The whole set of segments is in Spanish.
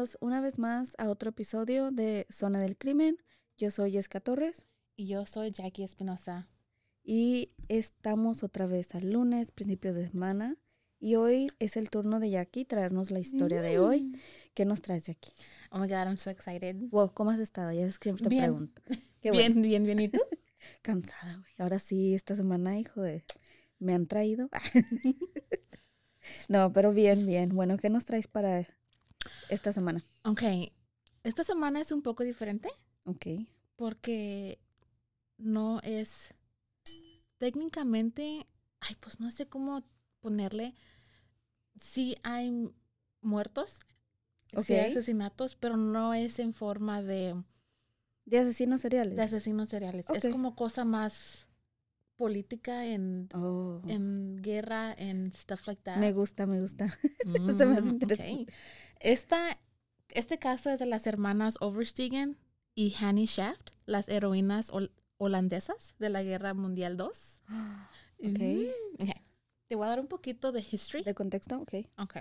Bienvenidos una vez más a otro episodio de Zona del Crimen. Yo soy Jessica Torres Y yo soy Jackie Espinosa. y estamos otra vez al lunes, principios de semana. Y hoy es el turno de Jackie traernos la historia de hoy. ¿Qué nos traes, Jackie? Oh my God, I'm so excited. Wow, ¿cómo has estado? Ya es que siempre te Bien. pregunto. Qué bien, bueno. bien, bien. ¿Y tú? Cansada, güey. Ahora sí, esta semana, hijo de... Me han traído. no, pero bien, bien. Bueno, ¿qué nos traes para esta semana? ok. Esta semana es un poco diferente Ok. porque no es técnicamente, ay, pues no sé cómo ponerle. Sí hay muertos, sí hay asesinatos, pero no es en forma de, De asesinos seriales. de asesinos seriales. Es como cosa más política en, Oh, en guerra, en stuff like that. me gusta, me gusta. Se me hace Mm, interesante. ok. Esta, este caso es de las hermanas Overstegen y Hanny Shaft, las heroínas hol- holandesas de la Guerra Mundial II. Ok. Mm, ok. Te voy a dar un poquito de history. ¿De contexto? Ok. Ok.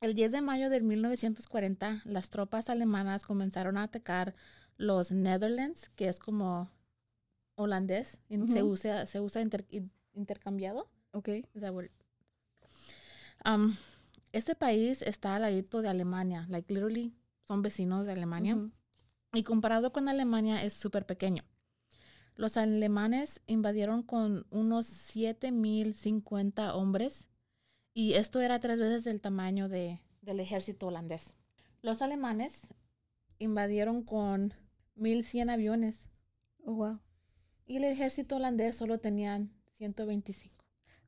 El 10 de mayo de 1940, las tropas alemanas comenzaron a atacar los Netherlands, que es como holandés, y se Ujú. usa, se usa inter- in- intercambiado. Ok. Um, este país está al ladito de Alemania, like literally son vecinos de Alemania y comparado con Alemania es súper pequeño. Los alemanes invadieron con unos 7050 hombres y esto era tres veces el tamaño de, del ejército holandés. Los alemanes invadieron con 1100 aviones Oh, wow. y el ejército holandés solo tenían 125.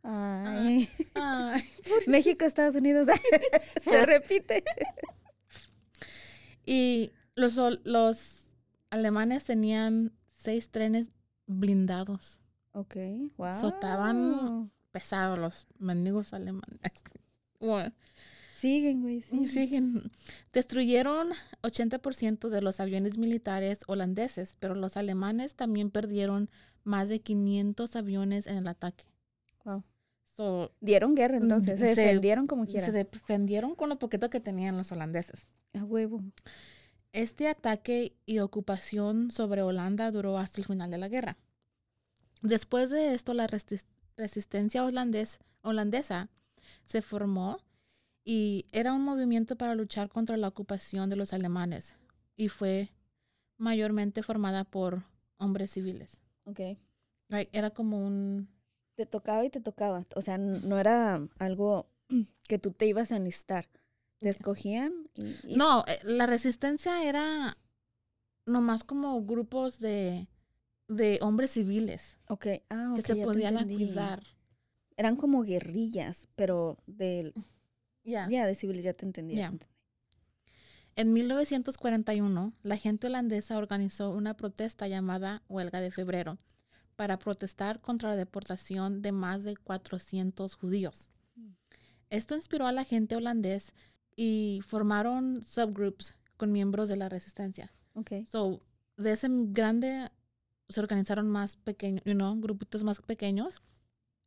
Ay. Ay, México, Estados Unidos. Se repite. Y los, los alemanes tenían seis trenes blindados. Ok. Wow. So, estaban- Pesados los mendigos alemanes. Bueno, Siguen, güey. siguen. siguen. Destruyeron 80% de los aviones militares holandeses, pero los alemanes también perdieron más de 500 aviones en el ataque. So, Dieron guerra entonces. Se Se- defendieron como se quieran. defendieron con lo poquito que tenían los holandeses. A huevo. Este ataque y ocupación sobre Holanda duró hasta el final de la guerra. Después de esto, la resistencia holandés- holandesa se formó y era un movimiento para luchar contra la ocupación de los alemanes y fue mayormente formada por hombres civiles. Ok. Era como un... Te tocaba y te tocaba. O sea, no era algo que tú te ibas a enlistar. Te escogían y... y- No, eh, la resistencia era nomás como grupos de, de hombres civiles Ok. Ah, ok. que se podían cuidar. Eran como guerrillas, pero del... Ya. Ya, de civiles, ya te entendí. entendí. En 1941, la gente holandesa organizó una protesta llamada Huelga de Febrero para protestar contra la deportación de más de 400 judíos. Mm. Esto inspiró a la gente holandés y formaron subgroups con miembros de la resistencia. Ok. So, de ese grande se organizaron más pequeños, you know, grupitos más pequeños.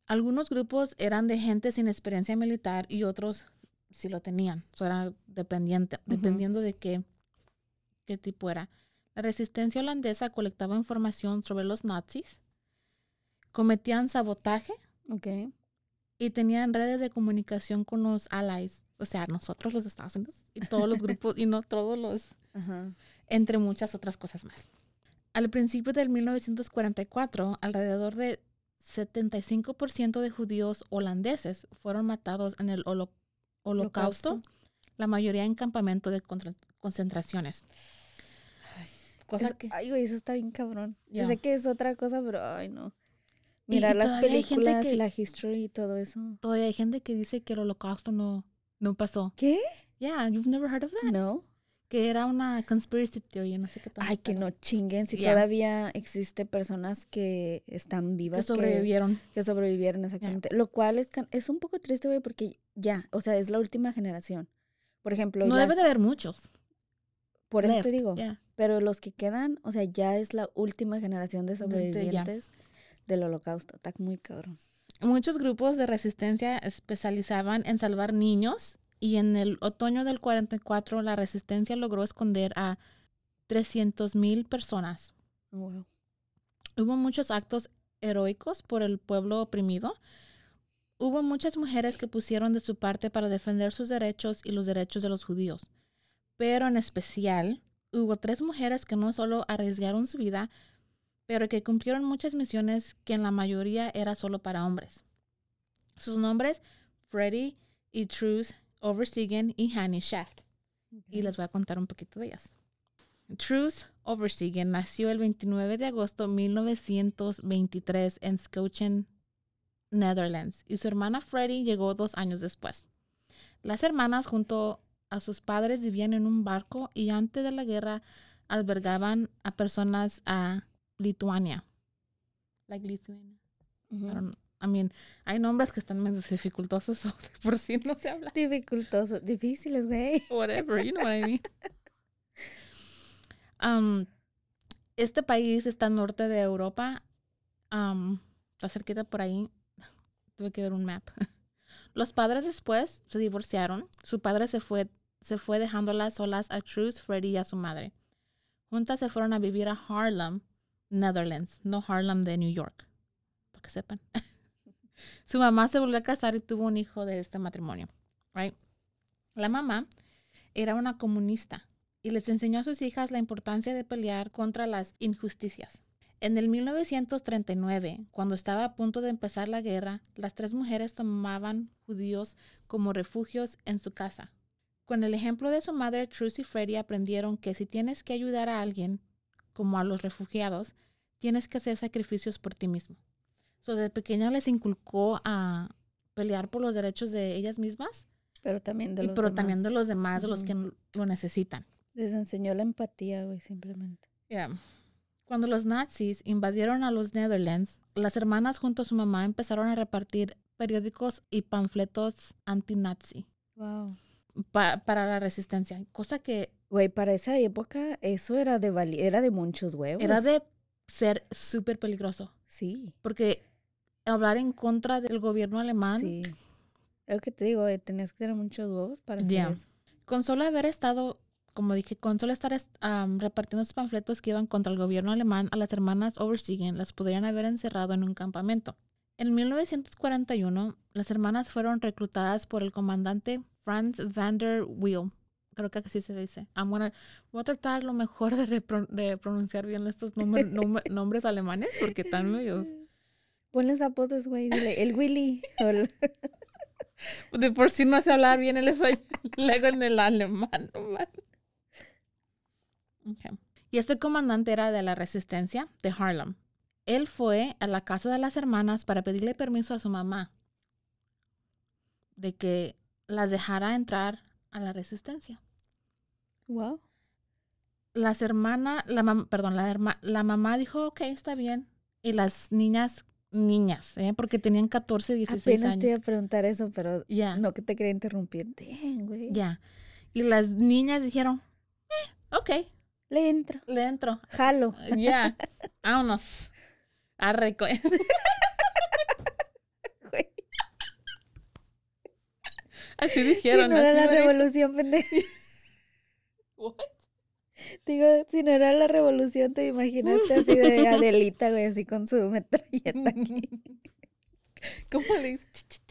Algunos grupos eran de gente sin experiencia militar y otros sí lo tenían. So, era dependiente, Ujú. dependiendo de qué, qué tipo era. La resistencia holandesa colectaba información sobre los nazis, cometían sabotaje Ok. y tenían redes de comunicación con los allies, o sea, nosotros los Estados Unidos y todos los grupos y no todos los, Ajá. entre muchas otras cosas más. Al principio del 1944, alrededor de 75% de judíos holandeses fueron matados en el holo- holocausto, Holocausto. la mayoría en campamento de concentraciones. Cosa Es- que Ay, güey, eso está bien cabrón. Ya. Yo sé que es otra cosa, pero ay, no. Y- Mirar y las películas, que- la history y todo eso. todavía hay gente que dice que el holocausto no, no pasó. ¿Qué? Yeah, you've never heard of that. No. Que era una conspiracy theory, no sé qué tal. Ay, que no chinguen. Si Ya. todavía existe personas que están vivas, Que sobrevivieron. que sobrevivieron exactamente. Lo cual es, es un poco triste, güey, porque ya, o sea, es la última generación. Por ejemplo, No ya- debe de haber muchos. por eso te left, digo, yeah. pero los que quedan, o sea, ya es la última generación de de- ya. Del holocausto. Está muy cabrón. Muchos grupos de resistencia especializaban en salvar niños y en el otoño del 44 la resistencia logró esconder a 300.000 personas. Oh, wow. Hubo muchos actos heroicos por el pueblo oprimido. Hubo muchas mujeres que pusieron de su parte para defender sus derechos y los derechos de los judíos. Pero en especial, hubo tres mujeres que no solo arriesgaron su vida, pero que cumplieron muchas misiones que en la mayoría era solo para hombres. Sus nombres, Freddie y Truce Overseegen y Hanny Shaft y les voy a contar un poquito de ellas. Truce Overseegen nació el 29 de agosto de 1923 en Schochen, Netherlands, y su hermana Freddie llegó dos años después. Las hermanas junto a sus padres vivían en un barco y antes de la guerra albergaban a personas a Lituania. Like Lithuania. Ujú. I don't- I mean, hay nombres que están medio dificultosos, so de por si no se habla Dificultosos, difíciles, güey. whatever, you know what I mean. Um, este país está al norte de Europa, um, está cerquita por ahí. Tuve que ver un map. Los padres después se divorciaron. Su padre se fue, se fue dejándolas solas a Truce, Freddie y a su madre. Juntas se fueron a vivir a Harlem, Netherlands, no Harlem de New York, para que sepan. su mamá se volvió a casar y tuvo un hijo de este matrimonio. Right? La mamá era una comunista y les enseñó a sus hijas la importancia de pelear contra las injusticias. En el 1939, cuando estaba a punto de empezar la guerra, las tres mujeres tomaban judíos como refugios en su casa. Con el ejemplo de su madre, Truce y Freddie aprendieron que si tienes que ayudar a alguien, como a los refugiados, tienes que hacer sacrificios por ti mismo. So, de pequeña les inculcó a pelear por los derechos de ellas mismas Pero también de y los pero demás. también de los demás, de los que lo necesitan. Les enseñó la empatía, güey, simplemente. Yeah. Cuando los nazis invadieron a los Netherlands, las hermanas junto a su mamá empezaron a repartir periódicos y panfletos anti-nazi Wow. pa- para la resistencia, cosa que Güey, para esa época eso era de vali era de muchos huevos. era de ser súper peligroso, Sí. porque hablar en contra del gobierno alemán, Sí. Es lo que te digo, eh, tenías que tener muchos huevos para hacer eso. con solo haber estado, como dije, con solo estar repartiendo esos panfletos que iban contra el gobierno alemán, a las hermanas Overseegen las podrían haber encerrado en un campamento. En 1941, las hermanas fueron reclutadas por el comandante Franz van der Weel. Creo que así se dice. I'm gonna- voy a tratar lo mejor de, repro- de pronunciar bien estos nom- nombres alemanes porque están medio... Ponles apodos, güey, dile, el Willy. el- De por sí no sé hablar bien el español, luego en el alemán. Y este comandante era de la resistencia de Harlem. Él fue a la casa de las hermanas para pedirle permiso a su mamá de que las dejara entrar a la resistencia. Wow. Las hermanas, la mam- perdón, la, herma- la mamá dijo, ok, está bien. Y las niñas, niñas, ¿eh? porque tenían 14, 16 Apenas te iba años. a preguntar eso, pero Ya. no que te quería interrumpir. Ya. Y las niñas dijeron, eh, ok, Le entro. le entro. Jalo. Ya, vámonos. Arre, co- güey. Así Sí, dijeron. no era la revolución, pendejo. What? Digo, si no era la revolución, te imaginaste así de Adelita, güey, así con su metralleta aquí. ¿Cómo le dices?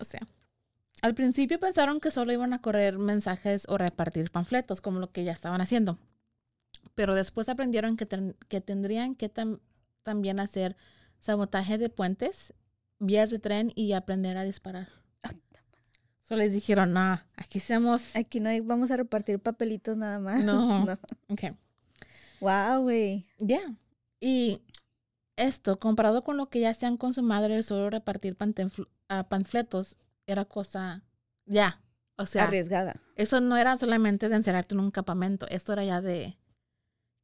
O sea, al principio pensaron que solo iban a correr mensajes o repartir panfletos, como lo que ya estaban haciendo. Pero después aprendieron que, ten- que tendrían que tam- también hacer sabotaje de puentes, vías de tren y aprender a disparar. Solo les dijeron, no, aquí hacemos... Aquí no hay, vamos a repartir papelitos nada más. No. Ok. Wow, güey. Ya. Y esto, comparado con lo que ya hacían con su madre solo repartir ah, panfletos, era cosa, ya. O sea, Arriesgada. eso no era solamente de encerrarte en un campamento, esto era ya de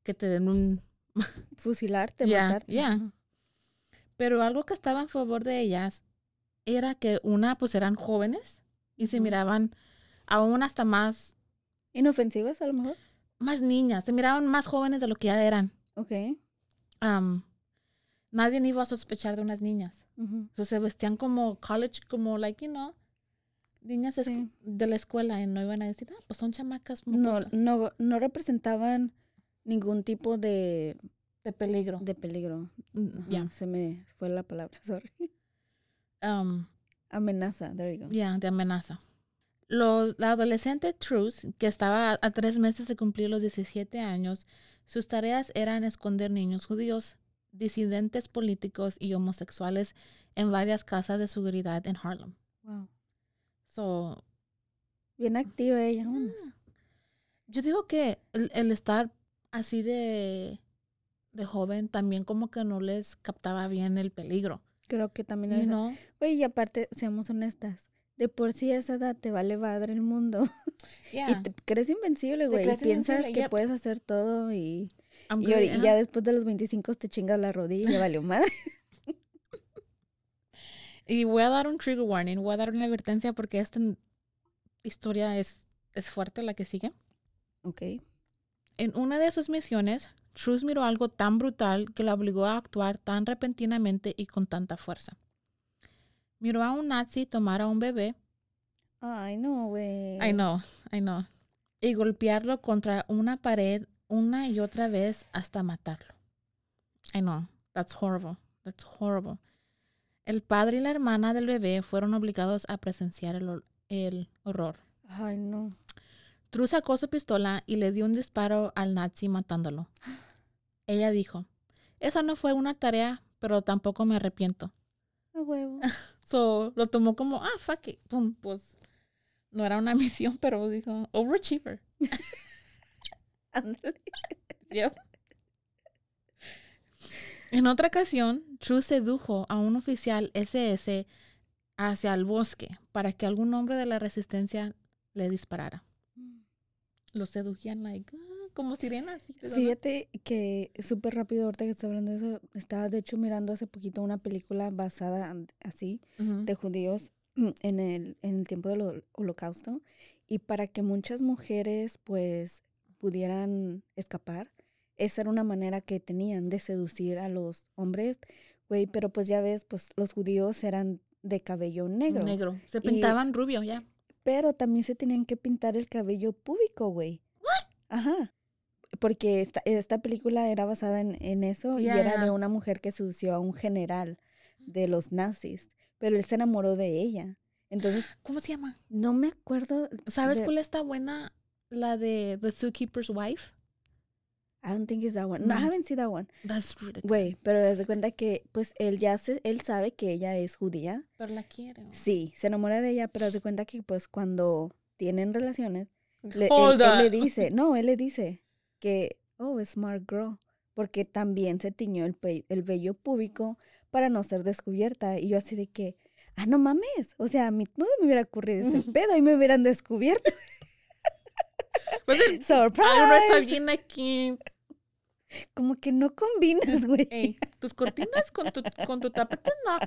que te den un... Fusilarte, Ya, matarte. ya. Pero algo que estaba en favor de ellas era que una, pues eran jóvenes y se miraban aún hasta más, Inofensivas, a lo mejor. más niñas, se miraban más jóvenes de lo que ya eran. Ok. Am, nadie iba a sospechar de unas niñas. Sea, se vestían como college, como, like, you know, niñas Sí. de la escuela y no iban a decir, ah, pues son chamacas No, mocosas", no, no representaban ningún tipo de, de peligro. de peligro. Mm, Ya. Se me fue la palabra, sorry. Amenaza, there you go. ya, de amenaza. Lo- la adolescente Truth, que estaba a, tres meses de cumplir los 17 años, sus tareas eran esconder niños judíos, disidentes políticos y homosexuales en varias casas de seguridad en Harlem. Wow. So, Bien activa ella. vámonos. Ah. Yo digo que el, el estar así de, de joven también como que no les captaba bien el peligro. Creo que también es-? Güey, y aparte, seamos honestas. De por sí a esa edad te vale madre el mundo. Yeah. Y te crees invencible, güey. Y piensas que puedes hacer todo y, y, good, ya después de los 25 te chingas la rodilla y ya valió madre. Y voy a dar un trigger warning, voy a dar una advertencia porque esta historia es, es fuerte la que sigue. ok. En una de sus misiones, Truth miró algo tan brutal que la obligó a actuar tan repentinamente y con tanta fuerza. Miró a un nazi tomar a un bebé Ay, no, güey. I know, I know. Y golpearlo contra una pared una y otra vez hasta matarlo. I know, that's horrible, that's horrible. El padre y la hermana del bebé fueron obligados a presenciar el, el horror. Ay, no. True sacó su pistola y le dio un disparo al nazi matándolo. Ella dijo, esa no fue una tarea, pero tampoco me arrepiento. A huevo. So, lo tomó como, ah, fuck it. Pum, pues no era una misión, pero dijo, overachiever. Yep. En otra ocasión, True sedujo a un oficial SS hacia el bosque para que algún hombre de la resistencia le disparara. Lo sedujían like, ah, como sirenas. ¿verdad? Fíjate que súper rápido, ahorita que estás hablando de eso, estaba de hecho mirando hace poquito una película basada así de judíos mm, en el, en el tiempo del hol- holocausto y para que muchas mujeres pues pudieran escapar, esa era una manera que tenían de seducir a los hombres, güey, pero pues ya ves, pues los judíos eran de cabello negro, Negro. Se Y- pintaban rubio, ya. Pero también se tenían que pintar el cabello púbico, güey. Ajá. Porque esta, esta película era basada en, en eso y era de una mujer que sedució a un general de los nazis, pero él se enamoró de ella. Entonces, ¿Cómo se llama? no me acuerdo. ¿Sabes de- cuál está buena? La de The Zookeeper's Wife. I don't think it's that one. No, I haven't seen that one. That's good. Güey, pero de cuenta que, pues, él ya se, él sabe que ella es judía. Pero la quiero. Sí, se enamora de ella, pero de cuenta que, pues, cuando tienen relaciones, le- él, él le dice, no, él le dice que, oh, smart girl, porque también se tiñó el, pe- el vello púbico para no ser descubierta. Y yo así de que, ah, no mames, o sea, a mí no me hubiera ocurrido ese pedo y me hubieran descubierto. Pues el- ¡Surprise! algo no está bien aquí. Como que no combinas, güey. Ey, tus cortinas con tu, con tu tapete, no.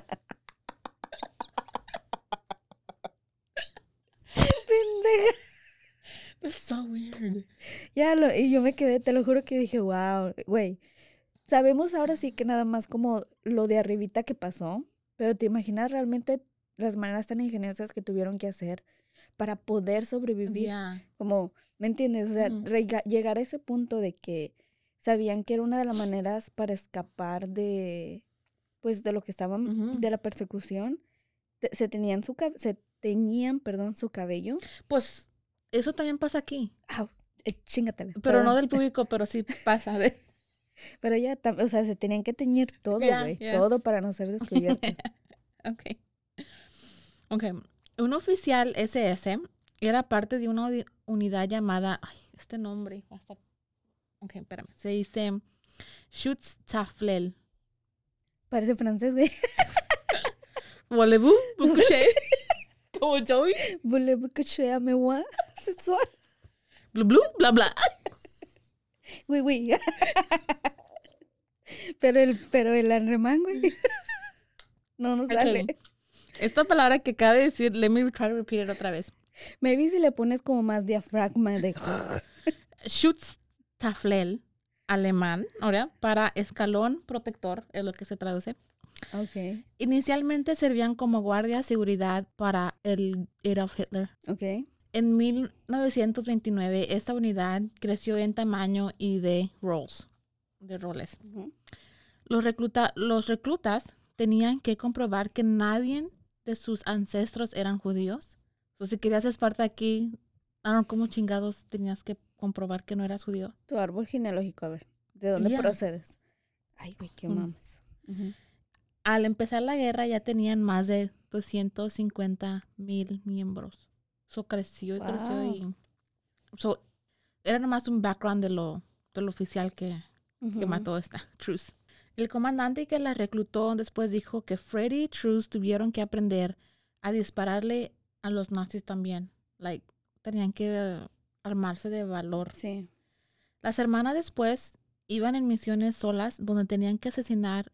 Pendeja. It's so weird. Ya lo, y yo me quedé, te lo juro que dije, wow, güey. Sabemos ahora sí que nada más como lo de arribita que pasó, pero te imaginas realmente las maneras tan ingeniosas que tuvieron que hacer para poder sobrevivir. Yeah. Como, ¿me entiendes? O sea, rega- llegar a ese punto de que sabían que era una de las maneras para escapar de, pues, de lo que estaban, de la persecución. se tenían su, se teñían, perdón, su cabello. Pues eso también pasa aquí. Au, eh, chingatela. Pero no perdón. del público, pero sí pasa. de- Pero ya, o sea, se tenían que teñir todo, güey. ya. Todo para no ser descubiertos. Ok. Ok. Un oficial SS era parte de una uni- unidad llamada. Ay, este nombre. va a estar- Ok, espérame. Se dice Schutzstaffel. Parece francés, güey. Vous coucher? Como Joey. Voulez-vous que je ame moi? C'est ça. Blu, blu, bla, bla. Oui, oui. pero el, pero el alemán, güey. No nos sale. Ok. Esta palabra que acaba de decir, let me try to repeat it otra vez. Maybe si le pones como más diafragma de... Schutzstaffel, alemán, ahora, para escalón protector, es lo que se traduce. ok, Inicialmente servían como guardia de seguridad para el Adolf Hitler. ok. En 1929, esta unidad creció en tamaño y de roles, de roles. Los, recluta- los reclutas tenían que comprobar que nadie de sus ancestros eran judíos. O si querías ser parte aquí, don't know cómo chingados tenías que comprobar que no eras judío. Tu árbol genealógico, a ver. ¿De dónde procedes? Ay, güey, qué Mm. mames. Al empezar la guerra ya tenían más de 250 mil miembros. Eso creció y creció y... So, era nomás un background de lo, del oficial que, que mató esta Truce. El comandante que la reclutó después dijo que Freddy y Truce tuvieron que aprender a dispararle a los nazis también. Like, tenían que armarse de valor. Sí. Las hermanas después iban en misiones solas donde tenían que asesinar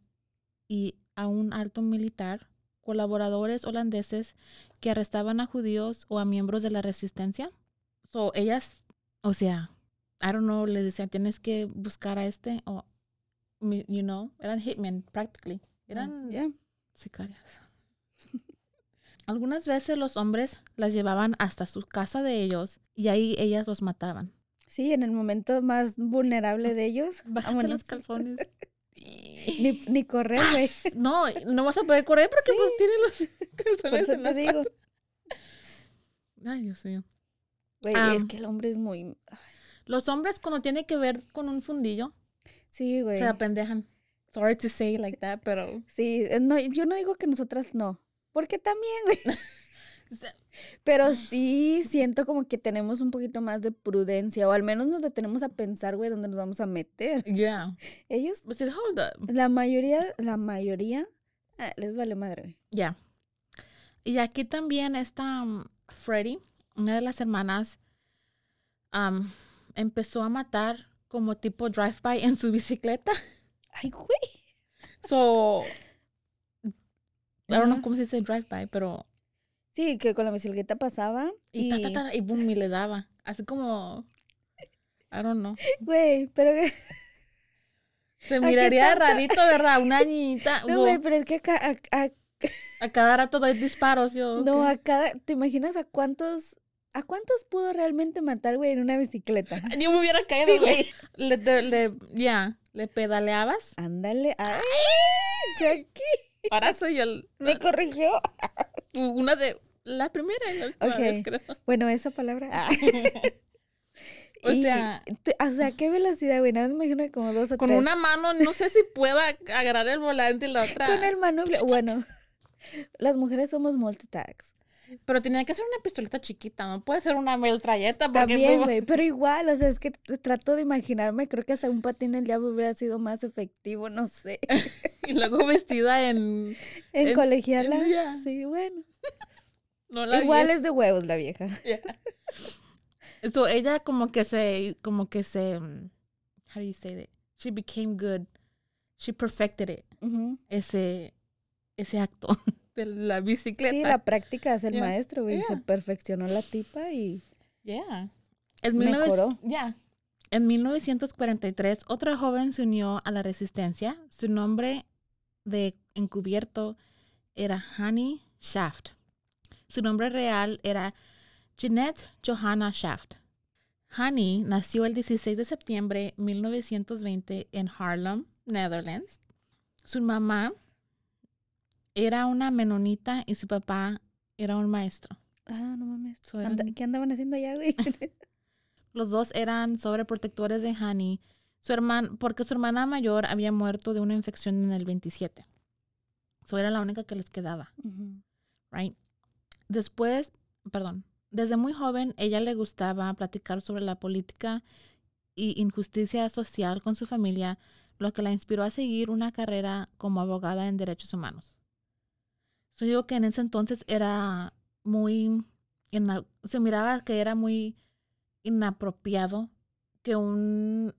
y a un alto militar, colaboradores holandeses que arrestaban a judíos o a miembros de la resistencia. So, ellas, o sea, I don't know, les decían, tienes que buscar a este o, you know, eran hitmen, practically. Eran Ya. sicarias. Algunas veces los hombres las llevaban hasta su casa de ellos y ahí ellas los mataban. Sí, en el momento más vulnerable de ellos. Bájate los calzones. Ni, ni correr, güey. No, no vas a poder correr porque Sí. pues tiene los Por calzones eso en te digo. patas. Ay, Dios mío. Güey, Ah. es que el hombre es muy... Los hombres cuando tiene que ver con un fundillo Sí, güey. se apendejan. Sorry to say like that, pero Sí, eh, no, yo no digo que nosotras no. Porque también, güey. Pero sí siento como que tenemos un poquito más de prudencia. O al menos nos detenemos a pensar, güey, dónde nos vamos a meter. yeah. Ellos, But still, hold up. la mayoría, la mayoría, ah, les vale madre, güey. Ya. Y aquí también está um, Freddy, una de las hermanas, um, empezó a matar como tipo drive-by en su bicicleta. Ay, güey. So, I don't know Ajá. cómo se dice drive-by, pero... Sí, que con la bicicleta pasaba Y, y... ta, ta, ta, y boom, y le daba. Así como... I don't know. Güey, pero... que- Se miraría rarito, ¿verdad? Una niñita. No, güey, pero es que acá, a, a- a cada rato doy disparos. Yo, no, a cada... ¿Te imaginas a cuántos... ¿A cuántos pudo realmente matar, güey, en una bicicleta? Yo me hubiera caído, Sí, güey. güey. Le, ya, le pedaleabas. Ándale. ¡Ay! Jackie, Ahora soy yo el- me corrigió. una de... La primera y la última Ok. vez, creo. Bueno, esa palabra. ah. O Y sea, te- o sea, qué velocidad, güey. Nada más me imagino que como dos o con tres. una mano, no sé si pueda agarrar el volante y la otra. Con el manubrio. Bueno, las mujeres somos multitags. Pero tenía que ser una pistolita chiquita, no puede ser una metralleta. Porque También, no- güey. Pero igual, o sea, es que trato de imaginarme. Creo que hasta un patín del diablo hubiera sido más efectivo, no sé. Y luego vestida en... En En- colegiala. Sí, bueno. No la vi Igual es de huevos la vieja. Yeah. So ella como que se, como que se, mm, how do you say that? She became good. She perfected it. Ese, ese acto de la bicicleta. Sí, la práctica es el Yeah. maestro, güey. Se perfeccionó la tipa y. Yeah. En 19 Mejoró. yeah. En 1943, otra joven se unió a la resistencia. Su nombre de encubierto era Honey Shaft. Su nombre real era Jeanette Johanna Shaft. Honey nació el 16 de septiembre de 1920 en Harlem, Netherlands. Su mamá era una menonita y su papá era un maestro. Ah, no mames. So ¿Qué andaban haciendo allá, güey? Los dos eran sobreprotectores de Honey, su hermana, porque su hermana mayor había muerto de una infección en el 27. So era la única que les quedaba, right? Después, perdón, desde muy joven ella le gustaba platicar sobre la política y injusticia social con su familia, lo que la inspiró a seguir una carrera como abogada en derechos humanos. So digo que en ese entonces era muy, ina- se miraba que era muy inapropiado que un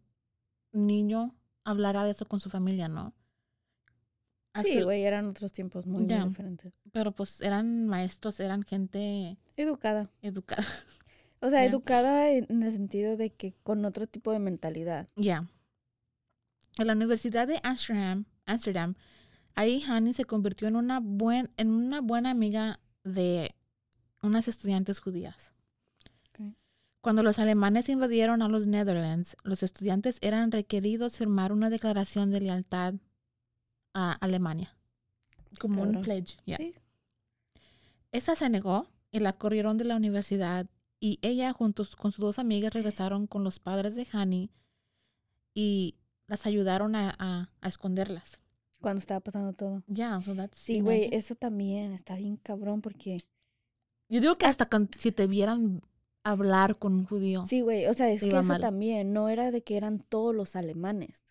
niño hablara de eso con su familia, ¿no? Sí, güey, eran otros tiempos muy, muy Ya. diferentes. Pero pues eran maestros, eran gente Educada. educada. O sea, educada en en el sentido de que con otro tipo de mentalidad. Ya. En la Universidad de Amsterdam, Amsterdam, ahí Hani se convirtió en una, buen, en una buena amiga de unas estudiantes judías. Cuando los alemanes invadieron a los Netherlands, los estudiantes eran requeridos firmar una declaración de lealtad a Alemania, como un pledge. Sí. Esa se negó y la corrieron de la universidad y ella junto con sus dos amigas regresaron con los padres de Hani y las ayudaron a, a- a esconderlas. Cuando estaba pasando todo. Ya, so that's- Sí, güey, eso también está bien cabrón porque... Yo digo que hasta con- si te vieran hablar con un judío. Sí, güey, o sea, es que eso mal. también, no era de que eran todos los alemanes.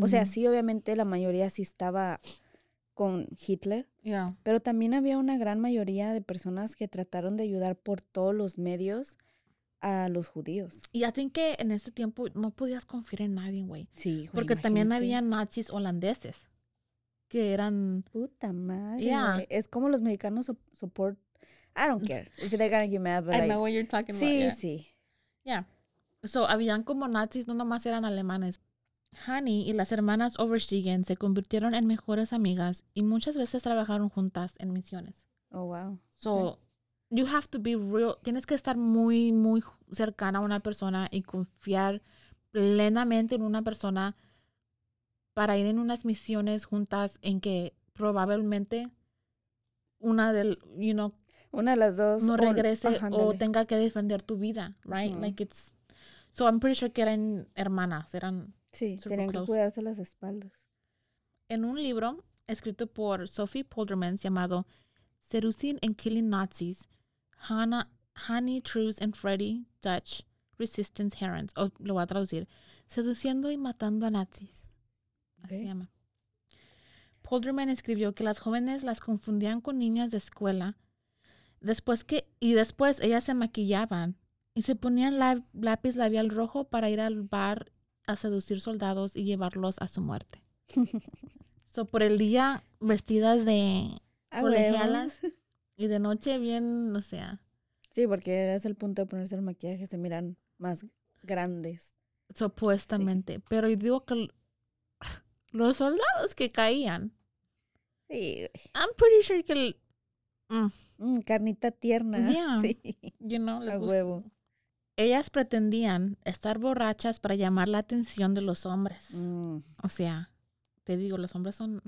O sea, sí, obviamente la mayoría sí estaba con Hitler, Ya. pero también había una gran mayoría de personas que trataron de ayudar por todos los medios a los judíos. Y think que en ese tiempo no podías confiar en nadie, güey. Sí, güey, Porque también había nazis holandeses que eran... Puta madre. Yeah. Es como los mexicanos so- support. I don't care if they're gonna get mad, but I like, know what you're talking about. sí, yeah. sí. Yeah. So, habían como nazis, no nomás eran alemanes. Hani y las hermanas Overstiegen se convirtieron en mejores amigas y muchas veces trabajaron juntas en misiones. Oh, wow. So, you have to be real. Tienes que estar muy, muy cercana a una persona y confiar plenamente en una persona para ir en unas misiones juntas en que probablemente una del, you know, Una de las dos. no o- regrese o ándale. tenga que defender tu vida, right? Ujú. Like it's so I'm pretty sure que eran hermanas, eran Sí, tenían que cuidarse las espaldas. en un libro escrito por Sophie Polderman llamado Seducing and Killing Nazis, Hannah, Honey, Truce and Freddie Dutch Resistance Herons, o lo voy a traducir, seduciendo y matando a nazis. Así se llama. Polderman escribió que las jóvenes las confundían con niñas de escuela. Después que, y después ellas se maquillaban y se ponían la- lápiz labial rojo para ir al bar a seducir soldados y llevarlos a su muerte. So, por el día vestidas de Ah, colegialas y de noche bien, o sea, Sí, porque es el punto de ponerse el maquillaje, se miran más grandes. supuestamente. Pero yo digo que los soldados que caían, Sí, güey. I'm pretty sure que, el- mm, Mm, carnita tierna. Yeah. Sí, you know, les a gusta. huevo. Ellas pretendían estar borrachas para llamar la atención de los hombres. Mm, O sea, te digo, los hombres son...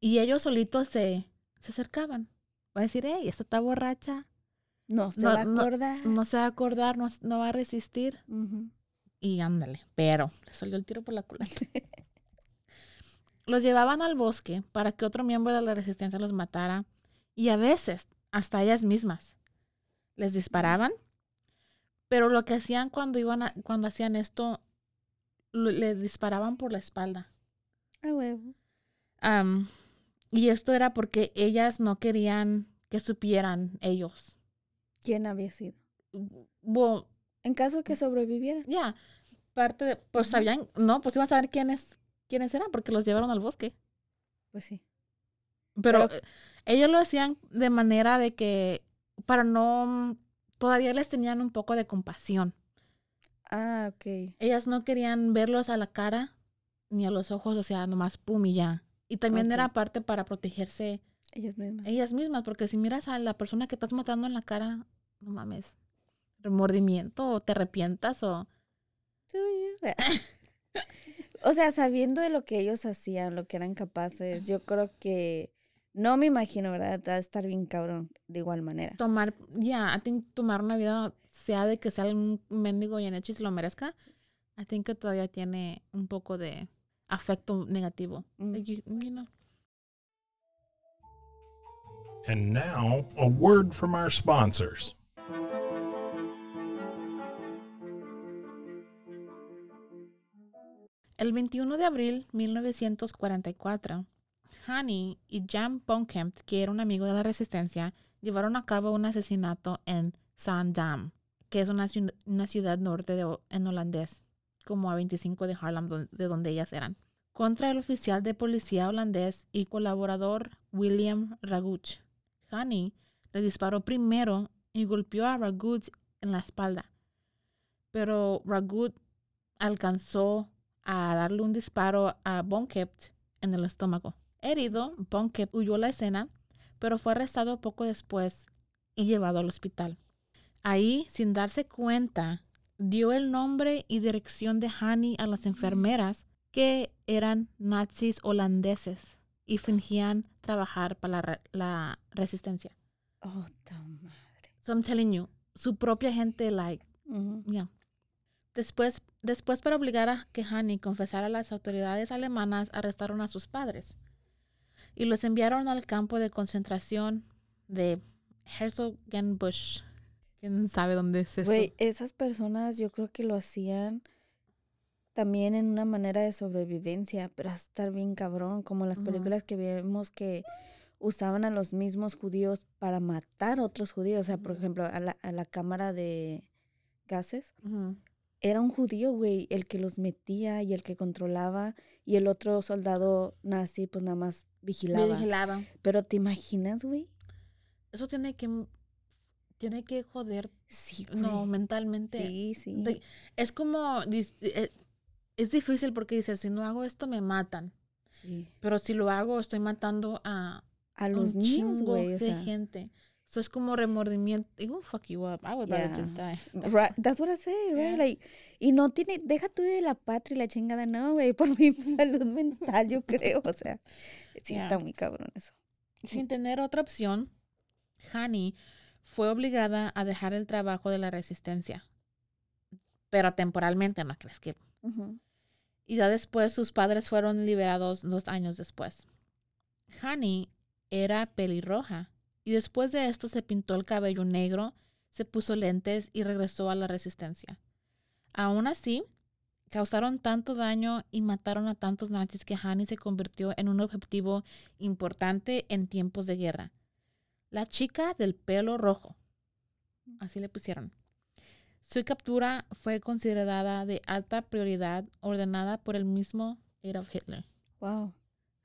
Y ellos solitos se, se acercaban. Va a decir, hey, esta está borracha. No, se No, va a acordar. No se va a acordar, no, no va a resistir. Y ándale, pero le salió el tiro por la culata. los llevaban al bosque para que otro miembro de la resistencia los matara y a veces hasta ellas mismas les disparaban. Pero lo que hacían cuando iban a- cuando hacían esto le disparaban por la espalda. A huevo. Am, y esto era porque ellas no querían que supieran ellos. ¿Quién había sido? Bueno, En caso de que sobrevivieran. ya, parte de, pues sabían, no, pues iban a saber quiénes, quiénes eran porque los llevaron al bosque. Pues sí. Pero, Pero- eh, ellos lo hacían de manera de que, para no, todavía les tenían un poco de compasión. Ah, ok. Ellas no querían verlos a la cara ni a los ojos, o sea, nomás pum y ya. Y también era parte para protegerse Ellas mismas. ellas mismas, porque si miras a la persona que estás matando en la cara, no mames, remordimiento o te arrepientas o... o sea, sabiendo de lo que ellos hacían, lo que eran capaces, yo creo que no me imagino, ¿verdad? Va a estar bien cabrón de igual manera. Tomar, ya, I think tomar una vida, sea de que sea un mendigo bien hecho y se lo merezca, I think que todavía tiene un poco de afecto negativo. Mm. You- you know. And now, a word from our sponsors. El 21 de abril 1944, Hani y Jan Bonkamp, que era un amigo de la resistencia, llevaron a cabo un asesinato en Zaandam, que es una, ciu- una ciudad norte de, en holandés, como a 25 de Harlem, de donde ellas eran, contra el oficial de policía holandés y colaborador William Raguch. Hani le disparó primero y golpeó a Raguch en la espalda, pero Raguch alcanzó a darle un disparo a Bonkept en el estómago. Herido, Bonkept huyó a la escena, pero fue arrestado poco después y llevado al hospital. Ahí, sin darse cuenta, dio el nombre y dirección de Hani a las enfermeras que eran nazis holandeses y fingían trabajar para la, re- la resistencia. Oh, ta madre. So I'm telling you, su propia gente, like, Ujú. ya. Después, después, para obligar a que Hani confesara a las autoridades alemanas, arrestaron a sus padres y los enviaron al campo de concentración de Herzogenbusch. ¿Quién sabe dónde es eso? Güey, esas personas yo creo que lo hacían también en una manera de sobrevivencia, pero a estar bien cabrón, como las películas que vemos que usaban a los mismos judíos para matar a otros judíos, o sea, por ejemplo, a la, a la cámara de gases, Ujú. Era un judío, güey, el que los metía y el que controlaba, y el otro soldado nazi pues nada más Me vigilaba. vigilaba. Pero ¿te imaginas, güey? Eso tiene que, tiene que joder, Sí, no, mentalmente. Sí, sí. De- es como, eh, es difícil porque dices, si no hago esto, me matan. sí. Pero si lo hago, estoy matando a A los un niños, chingo güey, o de sea. gente. Eso es como remordimiento. It won't fuck you up. I would rather just die. That's Right, that's what I say, right? Yeah. Like, y no tiene, deja tú de la patria y la chingada, no, güey, por mi salud mental, yo creo, o sea, sí Yeah. está muy cabrón eso. Sin tener otra opción, Hani fue obligada a dejar el trabajo de la resistencia. Pero temporalmente, ¿no crees que? Y ya después sus padres fueron liberados dos años después. Hani era pelirroja y después de esto se pintó el cabello negro, se puso lentes y regresó a la resistencia. Aún así, causaron tanto daño y mataron a tantos nazis que Hani se convirtió en un objetivo importante en tiempos de guerra. La chica del pelo rojo. Así le pusieron. Su captura fue considerada de alta prioridad, ordenada por el mismo Adolf Hitler. Wow.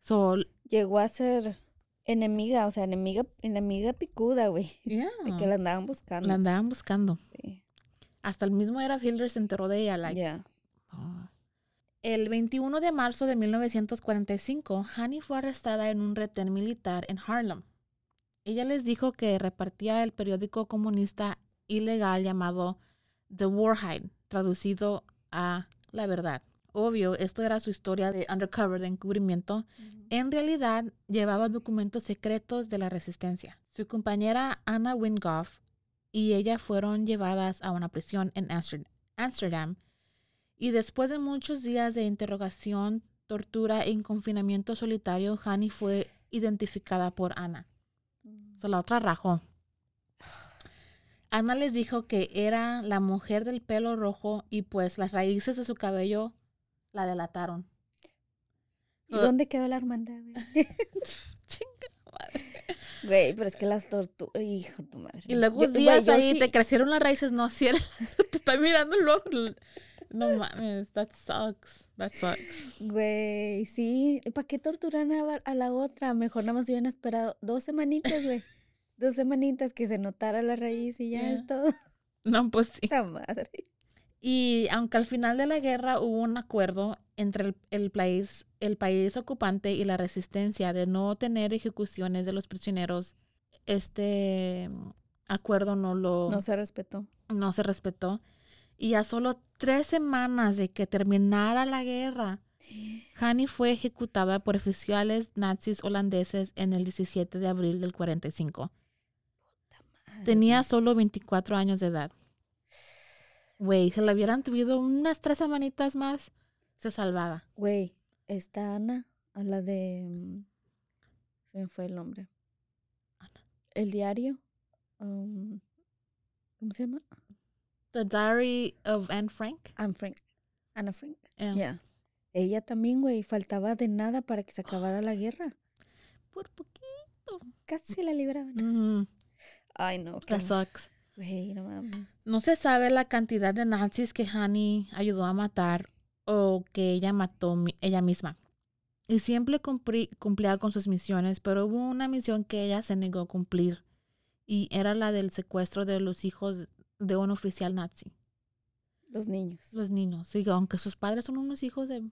So, Llegó a ser enemiga, o sea, enemiga, enemiga picuda, güey, yeah, de que la andaban buscando. la andaban buscando. Sí. Hasta el mismo Adolf Hitler se enteró de ella. Like, Ya. oh. El 21 de marzo de 1945, Hani fue arrestada en un retén militar en Harlem. Ella les dijo que repartía el periódico comunista ilegal llamado The Warhide, traducido a La Verdad. Obvio, esto era su historia de undercover, de encubrimiento. En realidad, llevaba documentos secretos de la resistencia. Su compañera Anna Wingoff y ella fueron llevadas a una prisión en Amster- Amsterdam. Y después de muchos días de interrogación, tortura y confinamiento solitario, Hani fue identificada por Ana. So, la otra rajó. Ana les dijo que era la mujer del pelo rojo y pues las raíces de su cabello la delataron. ¿Y dónde quedó la hermandad, güey? Chinga madre. Güey, pero es que las torturas, hijo de tu madre. Y luego Yo- días ahí sí- te crecieron las raíces, no, si era, te está mirando ojo. No mames, that sucks, that sucks. Güey, sí. ¿Para qué torturan a, a la otra? Mejor nada más hubieran esperado dos semanitas, güey. dos semanitas que se notara la raíz y ya Ya. es todo. No, pues sí. La madre. Y aunque al final de la guerra hubo un acuerdo entre el, el país, el país ocupante y la resistencia de no tener ejecuciones de los prisioneros, este, acuerdo no lo No se respetó. no se respetó. Y a solo tres semanas de que terminara la guerra, Hani fue ejecutada por oficiales nazis holandeses en el 17 de abril del 45. Tenía solo 24 años de edad. Güey, si la hubieran tenido unas tres semanitas más, se salvaba. Güey, está Ana, a la de... mm, Se me fue el nombre. El diario. um, ¿Cómo se llama? The Diary of Anne Frank. Anne Frank. Ana Frank. eh, Ya. Ella también, güey, faltaba de nada para que se acabara la guerra. Por poquito. Casi la libraban. Mm, Ay, no. that sucks. Güey, no mames. No se sabe la cantidad de nazis que Hani ayudó a matar o que ella mató mi- ella misma. Y siempre cumplía con sus misiones, pero hubo una misión que ella se negó a cumplir y era la del secuestro de los hijos de un oficial nazi, Los niños. los niños. Digo, aunque sus padres son unos hijos de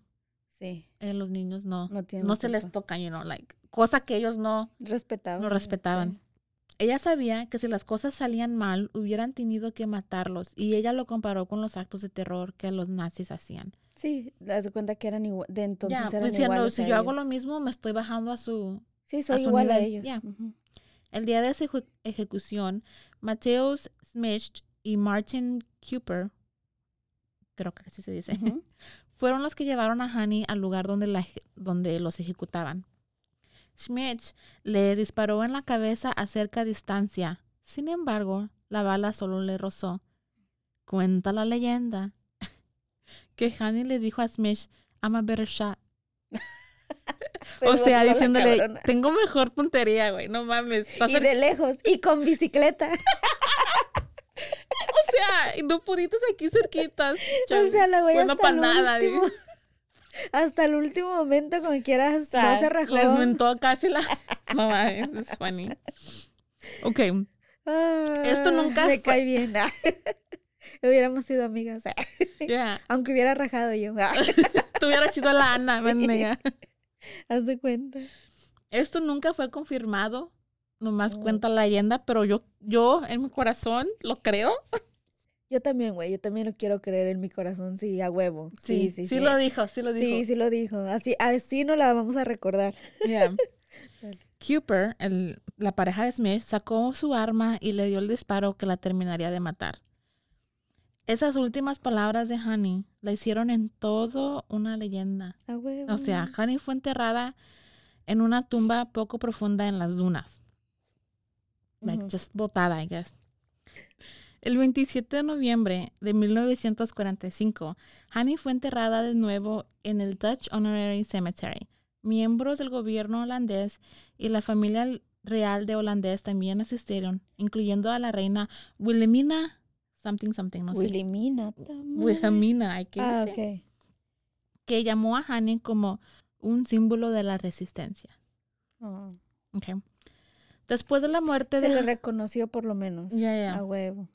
Sí. eh, los niños, no, No se les toca, you know, like, cosa que ellos no, Respetaban. no respetaban. sí. Ella sabía que si las cosas salían mal, hubieran tenido que matarlos, y ella lo comparó con los actos de terror que los nazis hacían. Sí, das de cuenta que eran igual. De entonces ya, eran diciendo, iguales si a yo hago ellos. lo mismo, me estoy bajando a su... Sí, soy su igual a nivel, ellos. ya. Ujú. El día de su ejecu- ejecución, Mateus Smith y Martin Cooper, creo que así se dice, fueron los que llevaron a Hani al lugar donde, la donde los ejecutaban. Schmidt le disparó en la cabeza a cerca distancia. Sin embargo, la bala solo le rozó. Cuenta la leyenda que Hani le dijo a Smith, I'm a better shot. Se o sea, diciéndole, tengo mejor puntería, güey, no mames. Y de lejos. Y con bicicleta. O sea, y no puditos aquí cerquitas. o sea, la Bueno, el nada, último. Hasta el último momento, como quieras, O sea, no se rajó. Les mentó casi la... Mames, es funny. Ok, Ah, Esto nunca me fue- cae bien. Hubiéramos sido amigas. ya. Aunque hubiera rajado yo. Tú hubieras sido la Ana, mendiga. Haz de cuenta. Esto nunca fue confirmado. Nomás Oh. cuenta la leyenda, pero yo, yo en mi corazón lo creo. Yo también, güey. Yo también lo quiero creer en mi corazón, sí, a huevo. Sí, sí, sí. lo dijo, sí lo dijo. Sí, sí lo dijo. Así, así no la vamos a recordar. Yeah. Cooper, el- la pareja de Smith, sacó su arma y le dio el disparo que la terminaría de matar. Esas últimas palabras de Honey la hicieron en todo una leyenda. A huevo. O sea, Honey fue enterrada en una tumba poco profunda en las dunas. Like, just botada, I guess. El 27 de noviembre de 1945, Honey fue enterrada de nuevo en el Dutch Honorary Cemetery. Miembros del gobierno holandés y la familia real de holandés también asistieron, incluyendo a la reina Wilhelmina something something, no sé. Wilhelmina. madre. Wilhelmina, hay que Ah, decir, ok. que llamó a Honey como un símbolo de la resistencia. Ah. Okay. Después de la muerte Se de le reconoció por lo menos. Ya, ya. A huevo.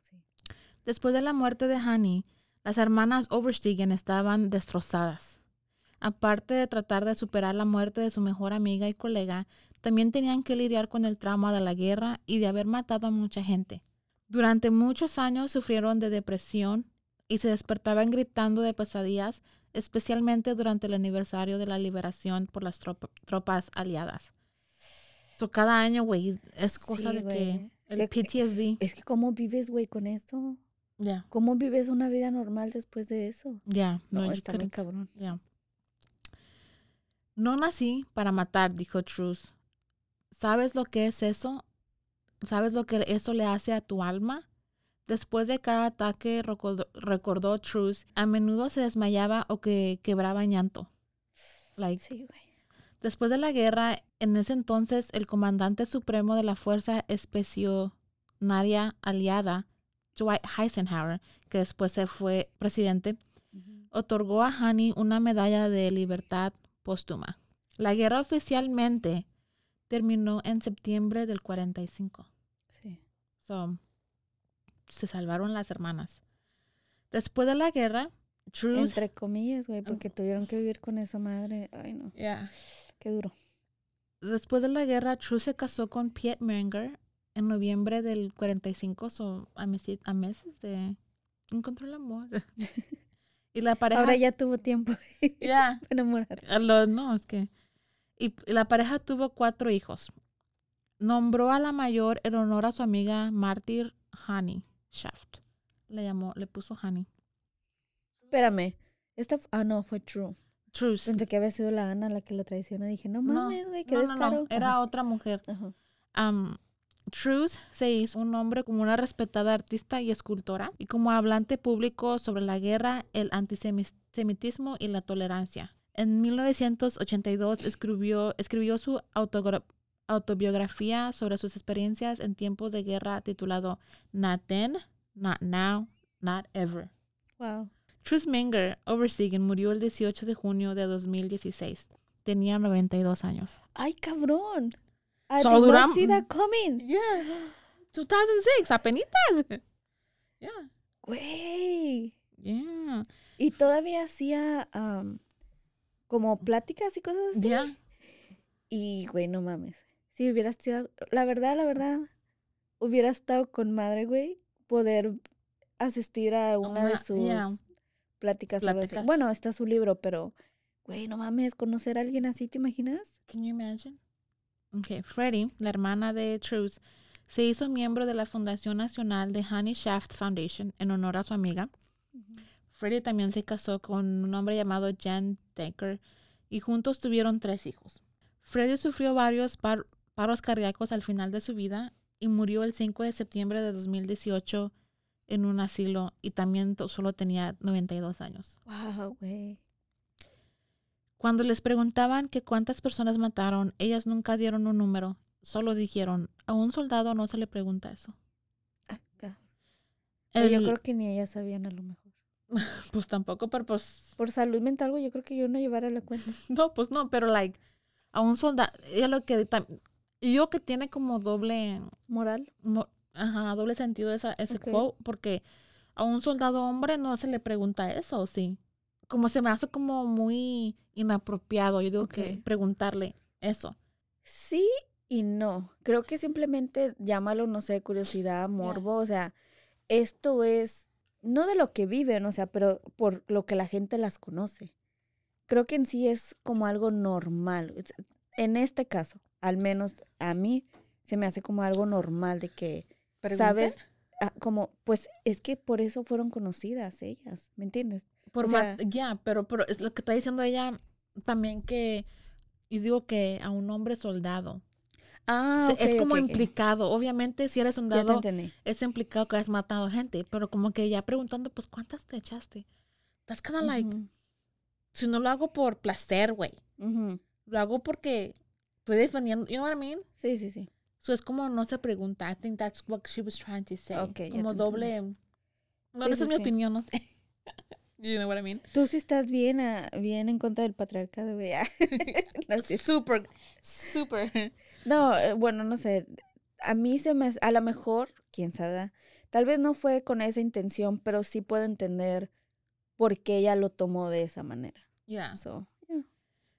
Después de la muerte de Honey, las hermanas Overstegen estaban destrozadas. Aparte de tratar de superar la muerte de su mejor amiga y colega, también tenían que lidiar con el trauma de la guerra y de haber matado a mucha gente. Durante muchos años sufrieron de depresión y se despertaban gritando de pesadillas, especialmente durante el aniversario de la liberación por las tropa- tropas aliadas. So, cada año, güey, es cosa Sí, de que el PTSD. Es que ¿cómo vives, güey, con esto? Ya, ¿Cómo vives una vida normal después de eso? ya, No, no, está muy cabrón. Ya. No nací para matar, dijo Truth. ¿Sabes lo que es eso? ¿Sabes lo que eso le hace a tu alma? Después de cada ataque, recordó, recordó Truth, a menudo se desmayaba o que quebraba en llanto. Like, Sí, güey. Después de la guerra, en ese entonces, el comandante supremo de la Fuerza Expedicionaria Aliada, Dwight Eisenhower, que después se fue presidente, otorgó a Hani una medalla de libertad póstuma. La guerra oficialmente terminó en septiembre del 45. Sí. So, se salvaron las hermanas. Después de la guerra, Truth... Entre comillas, güey, porque tuvieron que vivir con esa madre. Ay, no. Yeah. Qué duro. Después de la guerra, Truth se casó con Piet Menger en noviembre del 45, so, a, meses, a meses de encontró el amor. y la pareja... Ahora ya tuvo tiempo Ya. de enamorarse. A lo- no, es que. Y la pareja tuvo cuatro hijos. Nombró a la mayor en honor a su amiga Martyr Honey Shaft. Le llamó, le puso Honey. Espérame. Esta, ah, no, fue True. Truce. Pensé que había sido la Ana la que lo traicionó. Dije, no No, mames, güey, qué No, no, no, descaro. Era Ajá, otra mujer. ajá. Am, Truce se hizo un nombre como una respetada artista y escultora y como hablante público sobre la guerra, el antisemitismo y la tolerancia. En 1982 escribió, escribió su autobiografía sobre sus experiencias en tiempos de guerra titulado Not Then, Not Now, Not Ever. Wow. Truce Menger Overseegen murió el 18 de junio de 2016. Tenía 92 años. Ay, cabrón. I So did not see that coming. Yeah. 2006, apenitas. Yeah. Güey. Yeah. Y todavía hacía am, como pláticas y cosas así. Yeah. Y, güey, no mames. Si hubiera estado, la verdad, la verdad, hubiera estado con madre, güey, poder asistir a una, de Una- sus yeah. pláticas. sobre eso. Pláticas. Bueno, está su libro, pero, güey, no mames, conocer a alguien así, ¿te imaginas? Can you imagine? Okay. Freddie, la hermana de Truce, se hizo miembro de la Fundación Nacional de Honey Shaft Foundation en honor a su amiga. Freddie también se casó con un hombre llamado Jan Decker y juntos tuvieron tres hijos. Freddie sufrió varios par- paros cardíacos al final de su vida y murió el 5 de septiembre de 2018 en un asilo y también solo tenía 92 años. Wow, güey. Cuando les preguntaban que cuántas personas mataron, ellas nunca dieron un número, solo dijeron, a un soldado no se le pregunta eso. Acá. Pero Yo creo que ni ellas sabían a lo mejor. Pues tampoco, pero pues Por salud mental, güey, yo creo que yo no llevara la cuenta. No, pues no, pero like a un soldado, ella lo que yo que tiene como doble, Moral. mo- ajá, doble sentido esa, ese Ok. quote, porque a un soldado hombre no se le pregunta eso, ¿o sí. Como se me hace como muy inapropiado, yo digo que preguntarle eso. Sí y no. Creo que simplemente llámalo, no sé, curiosidad, morbo. O sea, esto es no de lo que viven, o sea, pero por lo que la gente las conoce. Creo que en sí es como algo normal. En este caso, al menos a mí, se me hace como algo normal de que, ¿sabes? Ah, como, pues es que por eso fueron conocidas ellas, ¿me entiendes? Por o sea- ya, pero, pero es lo que está diciendo ella también que, yo digo que a un hombre soldado. Ah, Se- es como ok, ok. implicado. Obviamente, si eres soldado, es implicado que has matado gente, pero como que ya preguntando, pues, ¿cuántas te echaste? That's kind of like, Ujú, si no lo hago por placer, güey, ujú. lo hago porque estoy defendiendo, you know what I mean? Sí, sí, sí. So es como no se pregunta. I think that's what she was trying to say. Como doble. Bueno, Sí, esa sí, es mi sí. opinión, no sé. you know what I mean? Tú sí estás bien, ah, bien en contra del patriarcado, güey. ah. no, sí. Super, super. No, eh, bueno, no sé. A mí se me... A lo mejor, quién sabe, tal vez no fue con esa intención, pero sí puedo entender por qué ella lo tomó de esa manera. Yeah. So, yeah.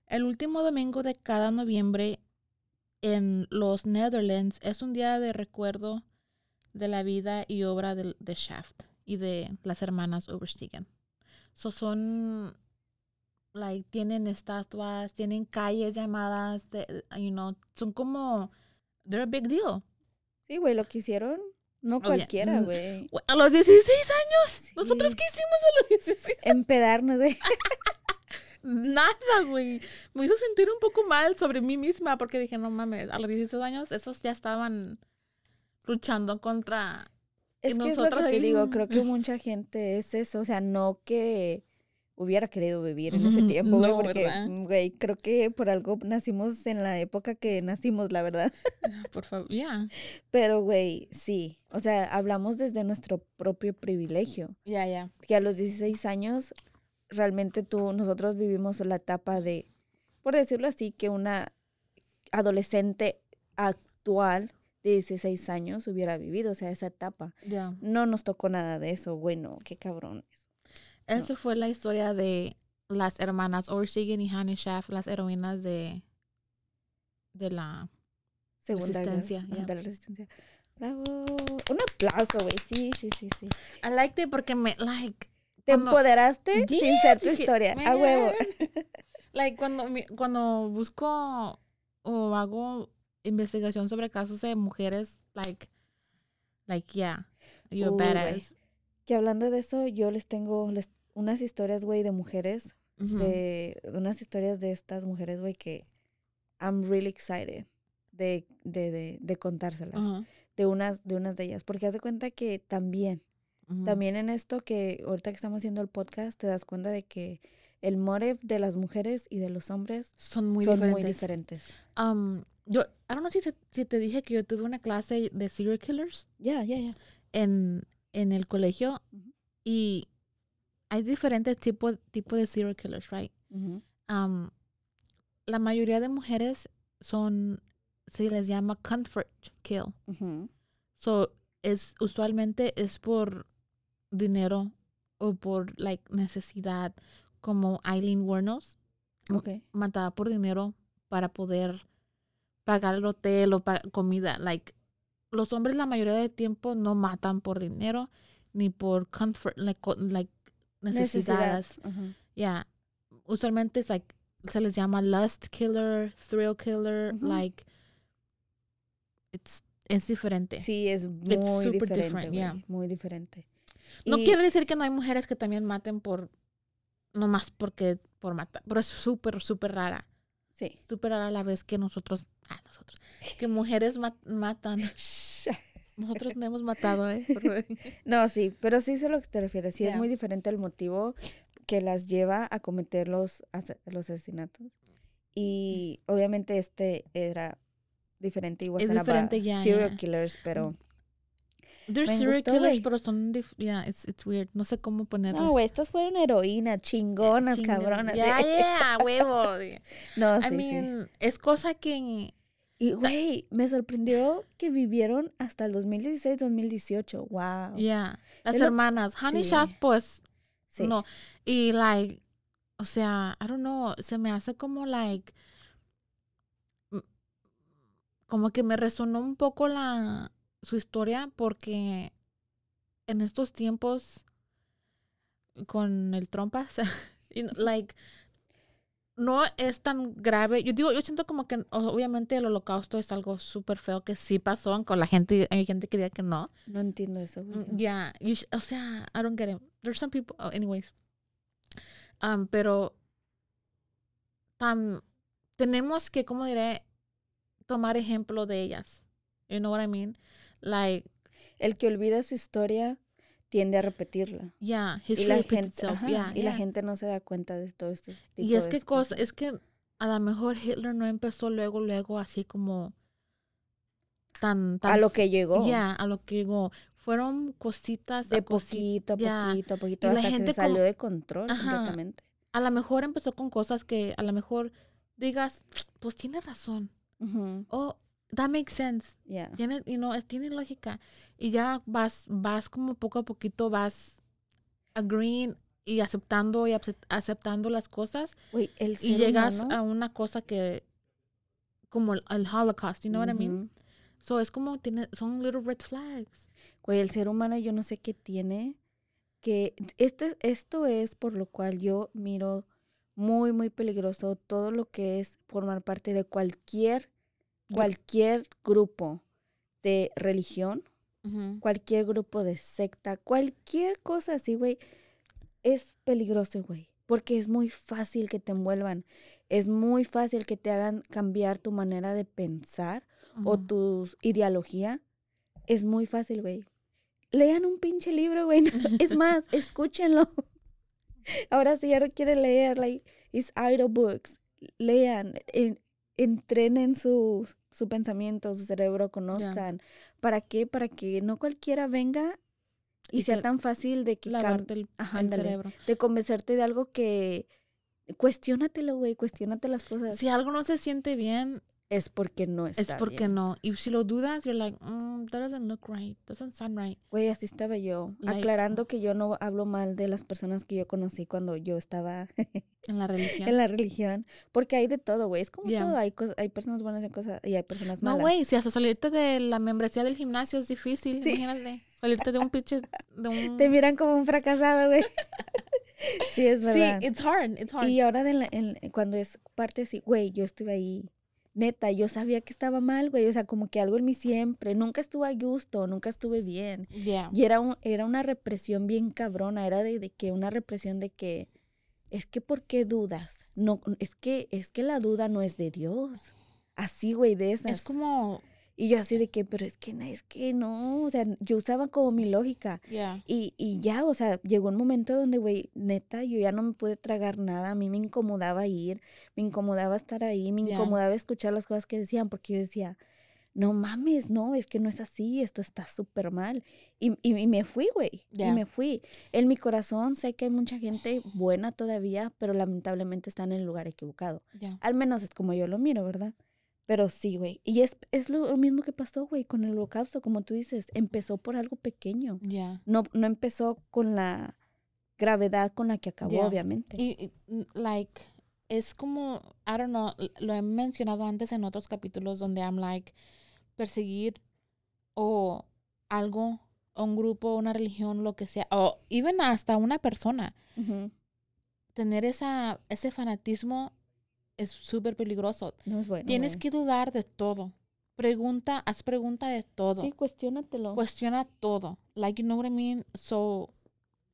El último domingo de cada noviembre en los Netherlands es un día de recuerdo de la vida y obra de, de Shaft y de las hermanas Overstegen. So son, like, tienen estatuas, tienen calles llamadas, de, you know, son como, they're a big deal. Sí, güey, lo que hicieron, no cualquiera, güey. A los 16 años, ¿nosotros qué hicimos a los 16 Empedarnos, güey. Nada, güey. Me hizo sentir un poco mal sobre mí misma porque dije, no mames, a los 16 años esos ya estaban luchando contra... Es que es lo que te digo, creo que mucha gente es eso, o sea, no que hubiera querido vivir en ese tiempo, güey, no, porque, mm, güey, creo que por algo nacimos en la época que nacimos, la verdad. Por favor, ya. Pero, güey, sí, o sea, hablamos desde nuestro propio privilegio, Ya, ya. que a los 16 años, realmente tú, nosotros vivimos la etapa de, por decirlo así, que una adolescente actual 16 años hubiera vivido, o sea, esa etapa. Ya. No nos tocó nada de eso, bueno, qué cabrón. Esa fue la historia de las hermanas Orsigen y Hannah Schaff, las heroínas de, de la Segunda Resistencia, ya. de la resistencia. Bravo. Un aplauso, güey. Sí, sí, sí, sí. I liked it porque me, like, Te Cuando- empoderaste sin Yes, ser tu dije, historia. A huevo. "Man". like, cuando, cuando busco o hago investigación sobre casos de mujeres, like, like, yeah, you're Uy, badass. Que hablando de eso, yo les tengo les- unas historias, güey, de mujeres. De unas historias de estas mujeres, güey, que I'm really excited de, de, de, de contárselas. De unas, de unas de ellas. Porque haz de cuenta que también, también en esto que ahorita que estamos haciendo el podcast, te das cuenta de que el motive de las mujeres y de los hombres son muy son diferentes. muy diferentes. Um, yo, I don't know si te, si te dije que yo tuve una clase de serial killers Ya, ya, ya. en, en el colegio y hay diferentes tipos tipo de serial killers, right? Um, la mayoría de mujeres son, se les llama comfort kill. So, es, usualmente es por dinero o por, like, necesidad, como Eileen Wuornos, Mm. Ok. mataba por dinero para poder pagar el hotel o pa- comida. Like, los hombres la mayoría del tiempo no matan por dinero ni por comfort, like, Necesidad. necesidades. Yeah. Usualmente es like, se les llama lust killer, thrill killer, like, it's, es diferente. Sí, es It's muy super diferente, different, güey, yeah. Muy diferente. No Y- quiere decir que no hay mujeres que también maten por, nomás porque, por matar, pero es súper, súper rara. Sí. súper rara la vez que nosotros, ah, nosotros, que mujeres ma- matan. Nosotros no hemos matado, ¿eh? No, sí, pero sí sé a lo que te refieres. Sí, es muy diferente el motivo que las lleva a cometer los, los asesinatos. Y obviamente este era diferente, igual Es diferente, ya, serial killers, pero... They're Me serial gustó, killers, pero son, yeah, it's, it's weird. No sé cómo ponerlas. No, güey, estas fueron heroínas, chingonas, Chingas. cabronas. Ya, ya, huevo. No, I sí, sí. mean, es cosa que, Y, güey, me sorprendió que vivieron hasta el 2016, 2018. Wow. yeah, las hermanas, Honey sí. Shaft, pues, Sí. no. Y, like, o sea, I don't know, se me hace como, like, como que me resonó un poco la, su historia porque en estos tiempos con el trompas, you know, like, no es tan grave. Yo digo, yo siento como que obviamente el holocausto es algo súper feo que sí pasó, con la gente, hay gente que diría que no. No entiendo eso. Mm, Yeah, you sh- o sea, I don't get it. There's some people, oh, anyways. Um, pero tam, tenemos que, ¿cómo diré? Tomar ejemplo de ellas. You know what I mean? Like, El que olvida su historia tiende a repetirla. yeah, Y history la, repeats gente, itself. ajá, yeah, y la yeah. gente no se da cuenta de todo esto. Y es que cosa, cosas. es que a lo mejor Hitler no empezó luego, luego así como tan, tan a lo que llegó. Ya, a lo que llegó. Fueron cositas De a cosi- poquito a ya. poquito a poquito Y la hasta que gente se salió como- de control Ajá. completamente. a lo mejor empezó con cosas que a lo mejor digas, pues tiene razón. Ujú, Oh, that makes sense. ya. Tiene, you know, tiene lógica. Y ya vas, vas como poco a poquito vas agreeing y aceptando y acep- aceptando las cosas Güey, el y llegas humano- a una cosa que como el, el Holocaust, you know what I mean? So es como tiene son little red flags. Güey, el ser humano yo no sé qué tiene, que este, esto es por lo cual yo miro muy, muy peligroso todo lo que es formar parte de cualquier, cualquier grupo de religión, cualquier grupo de secta, cualquier cosa así, güey, es peligroso, güey. Porque es muy fácil que te envuelvan. Es muy fácil que te hagan cambiar tu manera de pensar o tu ideología. Es muy fácil, güey. Lean un pinche libro, güey. Es más, escúchenlo. Ahora si ya no quieren leer, like, it's audiobooks. Lean, en- entrenen su, su pensamiento, su cerebro, conozcan. ¿Para qué? Para que no cualquiera venga y, Y sea tan fácil de que lavarte el, Ajá, el ándale. cerebro. de convencerte de algo que cuestiónatelo, güey, cuestiónate las cosas. Si algo no se siente bien, es porque no está es porque bien. no. Y si lo dudas, you're like, mm, that doesn't look right. Doesn't sound right. Güey, así estaba yo. Like- aclarando que yo no hablo mal de las personas que yo conocí cuando yo estaba En la religión. en la religión. Porque hay de todo, güey. Es como Yeah. todo. Hay, cos- hay personas buenas y, cosas, y hay personas No, malas. güey, si hasta salirte de la membresía del gimnasio es difícil, Sí. imagínate. Salirte de un pinche, de un... Te miran como un fracasado, güey. sí, es sí, verdad. it's hard, it's hard. Y ahora de la- en- cuando es parte así, güey, yo estuve ahí. Neta, yo sabía que estaba mal, güey. O sea, como que algo en mí siempre. Nunca estuve a gusto, nunca estuve bien. yeah. Y era, un- era una represión bien cabrona. Era de, de que una represión de que es que ¿por qué dudas? No, es que, es que la duda no es de Dios. Así, güey, de esas. Es como, Y yo así de que, pero es que no, es que no. O sea, yo usaba como mi lógica. yeah. Y, y ya, o sea, llegó un momento donde, güey, neta, yo ya no me pude tragar nada. A mí me incomodaba ir, me incomodaba estar ahí, me incomodaba escuchar las cosas que decían, porque yo decía, no mames, no, es que no es así, esto está súper mal. Y, y, y me fui, güey, y me fui. En mi corazón sé que hay mucha gente buena todavía, pero lamentablemente está en el lugar equivocado. Al menos es como yo lo miro, ¿verdad? Pero sí, güey. Y es, es lo, mismo que pasó, güey, con el holocausto, como tú dices, empezó por algo pequeño Yeah. no, no empezó con la gravedad con la que acabó, Ya. obviamente. Y, y, like, es como, I don't know, lo he mencionado antes en otros capítulos donde I'm like, perseguir o algo, un grupo, una religión, lo que sea, o even hasta una persona, tener esa, ese fanatismo es súper peligroso. No es bueno. Tienes güey. que dudar de todo. Pregunta, haz pregunta de todo. Sí, cuestiónatelo. Cuestiona todo. Like, you know what I mean? So,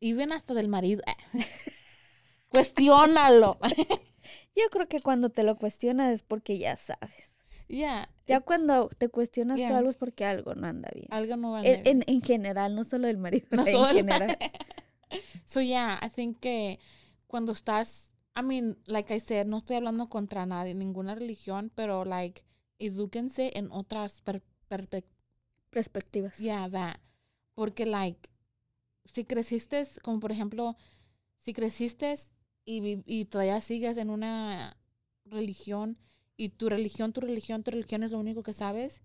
even hasta del marido. Cuestiónalo. Yo creo que cuando te lo cuestionas es porque ya sabes. yeah. Ya cuando te cuestionas tú Yeah. algo es porque algo no anda bien. Algo no va a En, andar en, en general, no solo el marido, No en solo general. So yeah, I think que cuando estás, I mean, like I said, no estoy hablando contra nadie, ninguna religión, pero like, edúquense en otras per, Perspectivas. yeah, that. Porque like, si creciste, como por ejemplo, si creciste y, y todavía sigues en una religión y tu religión, tu religión, tu religión es lo único que sabes,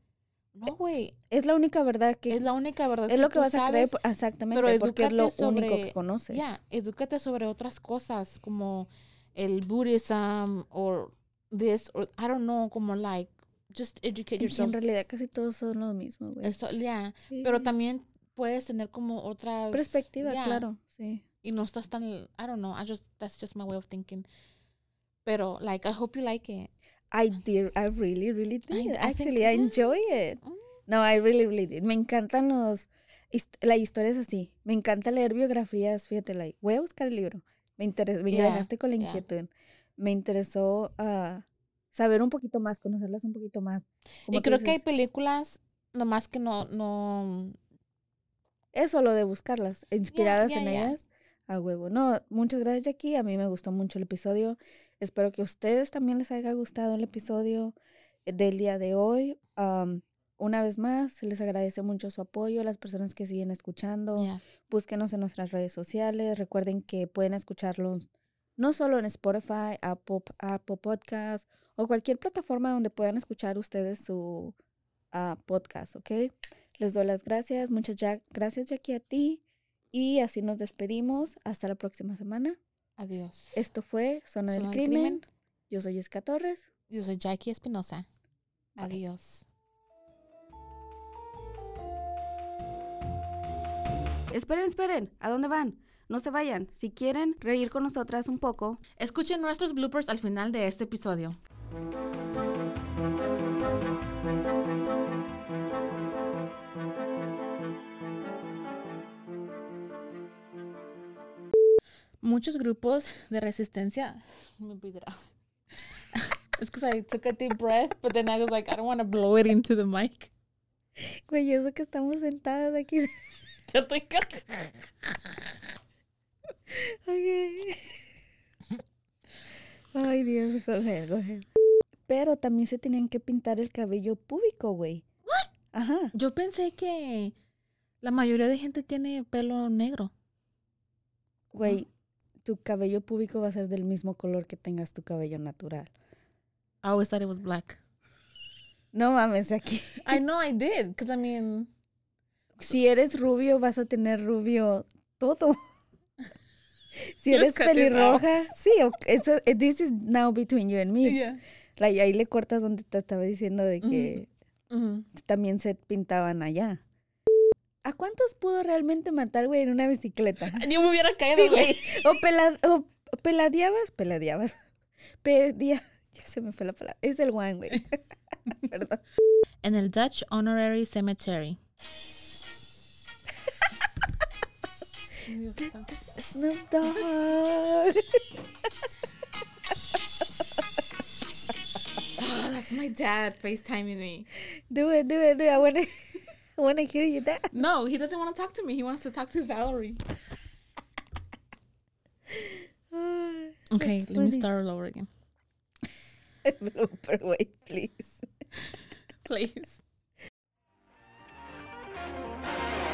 no, güey, Es la única verdad que es la única verdad es lo que tú vas a creer exactamente pero porque es lo único que conoces. Ya, edúcate sobre otras cosas como el Buddhism o this or I don't know, como like just educate yourself. En realidad casi todos son lo mismo, güey. Eso, ya, pero también puedes tener como otras Perspectiva, ya, claro. Sí. Y no estás tan I don't know, I just that's just my way of thinking. Pero like I hope you like it. I did, I really, really did. I think- Actually, I enjoy it. Mm. No, I really, really did. Me encantan los, hist- la historia es así. Me encanta leer biografías, fíjate, like, voy a buscar el libro. Me interesa, me Yeah, con la yeah. inquietud. Me interesó ah, saber un poquito más, conocerlas un poquito más. Y creo que hay películas nomás que no no Eso, lo de buscarlas, inspiradas en ellas, a huevo. No, muchas gracias, Jackie. A mí me gustó mucho el episodio. Espero que a ustedes también les haya gustado el episodio eh, del día de hoy. Am, una vez más, les agradece mucho su apoyo las personas que siguen escuchando. yeah. Búsquenos en nuestras redes sociales. Recuerden que pueden escucharlos no solo en Spotify, Apple, Apple Podcast o cualquier plataforma donde puedan escuchar ustedes su ah, podcast, ¿ok? Les doy las gracias. Muchas ya- gracias, Jackie, a ti. Y así nos despedimos. Hasta la próxima semana. Adiós. Esto fue Zona, del, Zona del crimen. Crimen. Yo soy Jessica Torres. Yo soy Jackie Espinosa. Adiós. Esperen, esperen. ¿A dónde van? No se vayan. Si quieren reír con nosotras un poco, Escuchen nuestros bloopers al final de este episodio. Muchos grupos de resistencia. Me out. It's because I took a deep breath, but then I was like, I don't want to blow it into the mic. güey, eso que estamos sentadas aquí. Ya estoy cansada. Ok. Ay, Dios, go ahead. Pero también se tenían que pintar el cabello púbico, güey. Ajá. Yo pensé que la mayoría de gente tiene pelo negro. Güey, tu cabello púbico va a ser del mismo color que tengas tu cabello natural. I always thought it was black. No mames, Jackie. I know I did, because I mean, Si eres rubio, vas a tener rubio todo. Si eres pelirroja, sí, ok, eso- eh, this is now between you and me. yeah. Like, ahí le cortas donde te estaba diciendo de que también se pintaban allá. ¿A cuántos pudo realmente matar, güey, en una bicicleta? Yo me hubiera caído, Sí, güey. O, pela, o peladeabas, peladeabas. Pedia, ya se me fue la palabra. Es el one, güey. Perdón. En el Dutch Honorary Cemetery. Snoop Dogg. Oh, that's my dad FaceTiming me. Do it, do it, do it. I wanna, I wanna hear you dad. No, he doesn't want to talk to me. He wants to talk to Valerie. Okay, That's let me start all over again. Blooper, wait, please. Please.